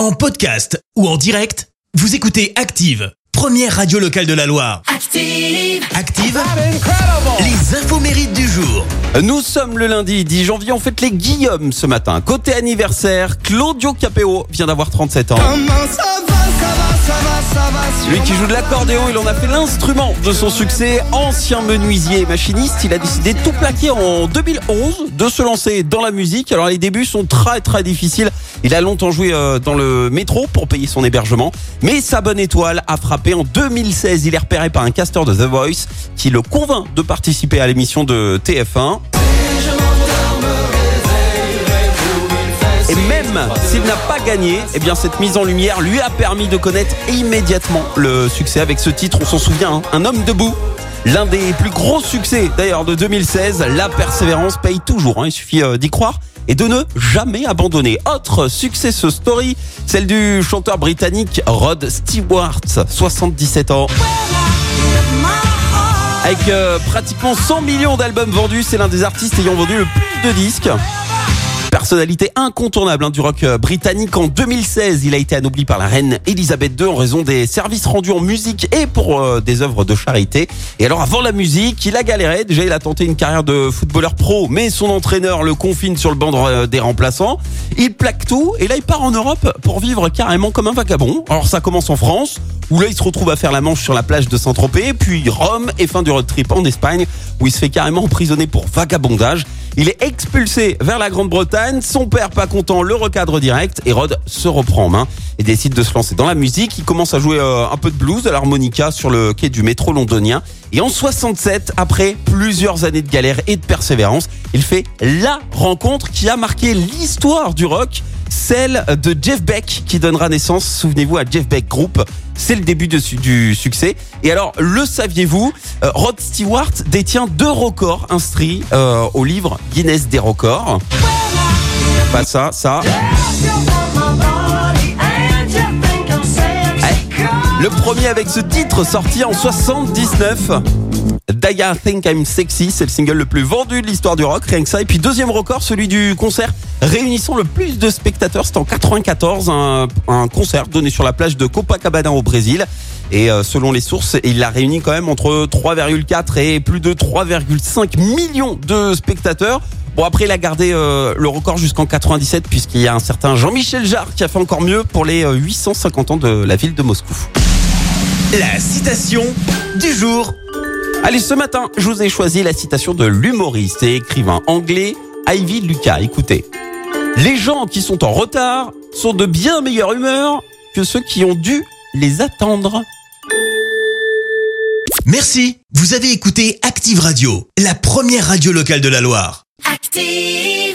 En podcast ou en direct, vous écoutez Active, première radio locale de la Loire. Active. Active, les infos mérites du jour. Nous sommes le lundi 10 janvier, on fête les Guillaume ce matin. Côté anniversaire, Claudio Capéo vient d'avoir 37 ans. Lui qui joue de l'accordéon, il en a fait l'instrument de son succès. Ancien menuisier et machiniste, il a décidé de tout plaquer en 2011, de se lancer dans la musique. Alors les débuts sont très très difficiles. Il a longtemps joué euh, dans le métro pour payer son hébergement. Mais sa bonne étoile a frappé en 2016. Il est repéré par un casteur de The Voice qui le convainc de participer à l'émission de TF1. S'il n'a pas gagné, eh bien cette mise en lumière lui a permis de connaître immédiatement le succès avec ce titre. On s'en souvient, hein, un homme debout. L'un des plus gros succès d'ailleurs de 2016, la persévérance paye toujours. hein, il suffit euh, d'y croire et de ne jamais abandonner. Autre succès ce story, celle du chanteur britannique Rod Stewart, 77 ans. Avec euh, pratiquement 100 millions d'albums vendus, c'est l'un des artistes ayant vendu le plus de disques. Personnalité incontournable hein, du rock euh, britannique. En 2016, il a été anobli par la reine Elisabeth II en raison des services rendus en musique et pour euh, des œuvres de charité. Et alors avant la musique, il a galéré. Déjà, il a tenté une carrière de footballeur pro, mais son entraîneur le confine sur le banc de- des remplaçants. Il plaque tout et là, il part en Europe pour vivre carrément comme un vagabond. Alors ça commence en France, où là, il se retrouve à faire la manche sur la plage de Saint-Tropez, puis Rome et fin du road trip en Espagne, où il se fait carrément emprisonner pour vagabondage. Il est expulsé vers la Grande-Bretagne. Son père, pas content, le recadre direct. Et Rod se reprend en main et décide de se lancer dans la musique. Il commence à jouer euh, un peu de blues, de l'harmonica sur le quai du métro londonien. Et en 67, après plusieurs années de galère et de persévérance, il fait la rencontre qui a marqué l'histoire du rock celle de Jeff Beck qui donnera naissance, souvenez-vous, à Jeff Beck Group. C'est le début du succès. Et alors, le saviez-vous euh, Rod Stewart détient deux records inscrits euh, au livre Guinness des records. Pas ça, ça. Le premier avec ce titre sorti en 79. Daya Think I'm Sexy, c'est le single le plus vendu de l'histoire du rock, rien que ça. Et puis deuxième record, celui du concert réunissant le plus de spectateurs, c'était en 94, un, concert donné sur la plage de Copacabana au Brésil. Et euh, selon les sources, il a réuni quand même entre 3,4 et plus de 3,5 millions de spectateurs. Bon après il a gardé euh, le record jusqu'en 97 puisqu'il y a un certain Jean-Michel Jarre qui a fait encore mieux pour les euh, 850 ans de la ville de Moscou. La citation du jour. Allez, ce matin, je vous ai choisi la citation de l'humoriste et écrivain anglais Ivy Lucas. Écoutez. Les gens qui sont en retard sont de bien meilleure humeur que ceux qui ont dû les attendre. Merci. Vous avez écouté Active Radio, la première radio locale de la Loire. Active.